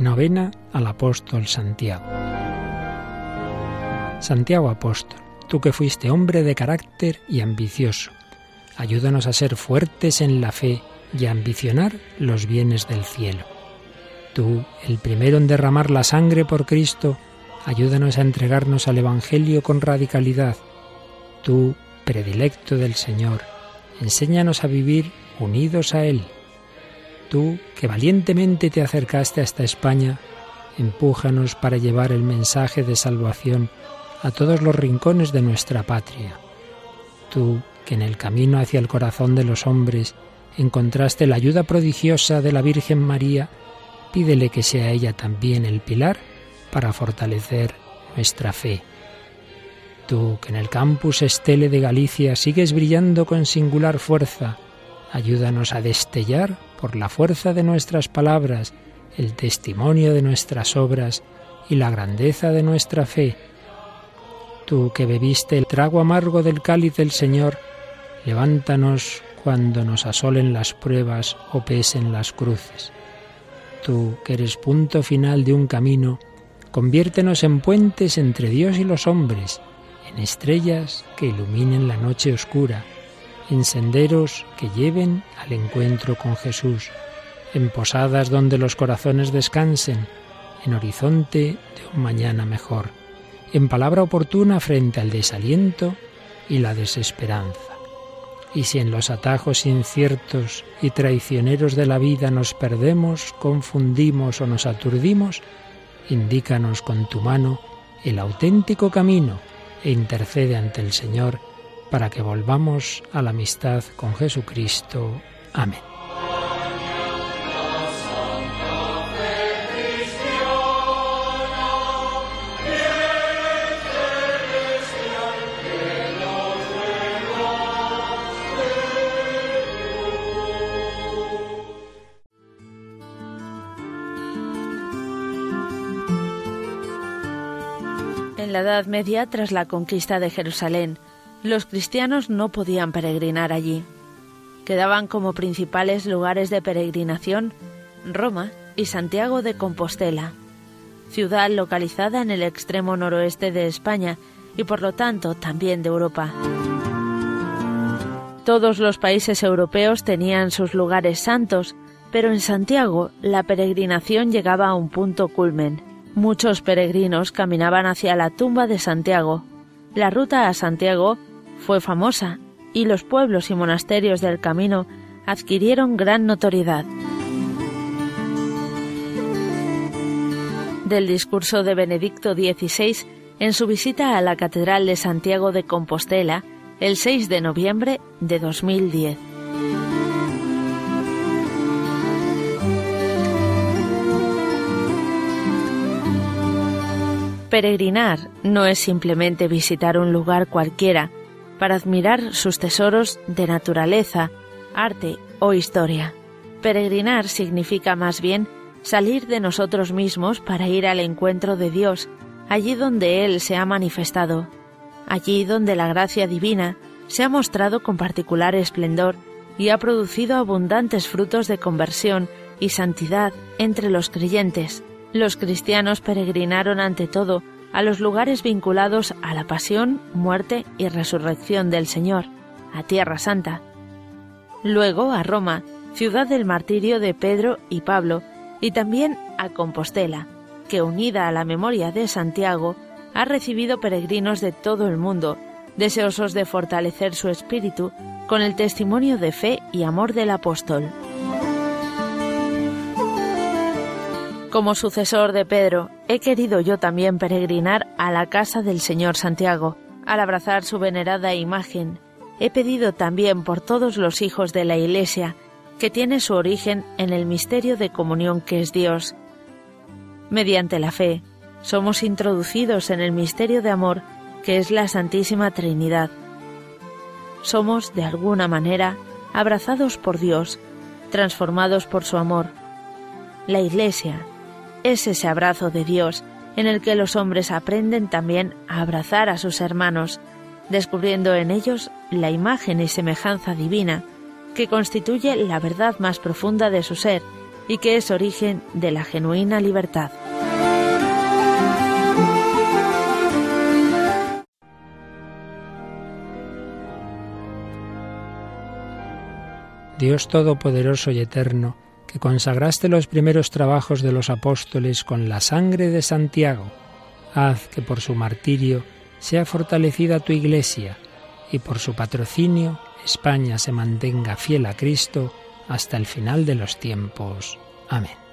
Novena al apóstol Santiago. Santiago apóstol, tú que fuiste hombre de carácter y ambicioso, ayúdanos a ser fuertes en la fe y a ambicionar los bienes del cielo. Tú, el primero en derramar la sangre por Cristo, ayúdanos a entregarnos al Evangelio con radicalidad. Tú, predilecto del Señor, enséñanos a vivir unidos a Él Tú, que valientemente te acercaste hasta España, empújanos para llevar el mensaje de salvación a todos los rincones de nuestra patria. Tú, que en el camino hacia el corazón de los hombres encontraste la ayuda prodigiosa de la Virgen María, pídele que sea ella también el pilar para fortalecer nuestra fe. Tú, que en el campus Estele de Galicia sigues brillando con singular fuerza, ayúdanos a destellar por la fuerza de nuestras palabras, el testimonio de nuestras obras y la grandeza de nuestra fe. Tú que bebiste el trago amargo del cáliz del Señor, levántanos cuando nos asolen las pruebas o pesen las cruces. Tú que eres punto final de un camino, conviértenos en puentes entre Dios y los hombres, en estrellas que iluminen la noche oscura en senderos que lleven al encuentro con Jesús, en posadas donde los corazones descansen, en horizonte de un mañana mejor, en palabra oportuna frente al desaliento y la desesperanza. Y si en los atajos inciertos y traicioneros de la vida nos perdemos, confundimos o nos aturdimos, indícanos con tu mano el auténtico camino e intercede ante el Señor para que volvamos a la amistad con Jesucristo. Amén. En la Edad Media, tras la conquista de Jerusalén, los cristianos no podían peregrinar allí. Quedaban como principales lugares de peregrinación Roma y Santiago de Compostela, ciudad localizada en el extremo noroeste de España y por lo tanto también de Europa. Todos los países europeos tenían sus lugares santos, pero en Santiago la peregrinación llegaba a un punto culmen. Muchos peregrinos caminaban hacia la tumba de Santiago. La ruta a Santiago fue famosa y los pueblos y monasterios del camino adquirieron gran notoriedad. Del discurso de Benedicto XVI en su visita a la Catedral de Santiago de Compostela el 6 de noviembre de 2010. Peregrinar no es simplemente visitar un lugar cualquiera, para admirar sus tesoros de naturaleza, arte o historia. Peregrinar significa más bien salir de nosotros mismos para ir al encuentro de Dios, allí donde Él se ha manifestado, allí donde la gracia divina se ha mostrado con particular esplendor y ha producido abundantes frutos de conversión y santidad entre los creyentes. Los cristianos peregrinaron ante todo a los lugares vinculados a la pasión, muerte y resurrección del Señor, a Tierra Santa. Luego a Roma, ciudad del martirio de Pedro y Pablo, y también a Compostela, que unida a la memoria de Santiago, ha recibido peregrinos de todo el mundo, deseosos de fortalecer su espíritu con el testimonio de fe y amor del apóstol. Como sucesor de Pedro, he querido yo también peregrinar a la casa del Señor Santiago. Al abrazar su venerada imagen, he pedido también por todos los hijos de la Iglesia, que tiene su origen en el misterio de comunión que es Dios. Mediante la fe, somos introducidos en el misterio de amor que es la Santísima Trinidad. Somos, de alguna manera, abrazados por Dios, transformados por su amor. La Iglesia, es ese abrazo de Dios en el que los hombres aprenden también a abrazar a sus hermanos, descubriendo en ellos la imagen y semejanza divina que constituye la verdad más profunda de su ser y que es origen de la genuina libertad. Dios Todopoderoso y Eterno, que consagraste los primeros trabajos de los apóstoles con la sangre de Santiago, haz que por su martirio sea fortalecida tu Iglesia y por su patrocinio España se mantenga fiel a Cristo hasta el final de los tiempos. Amén.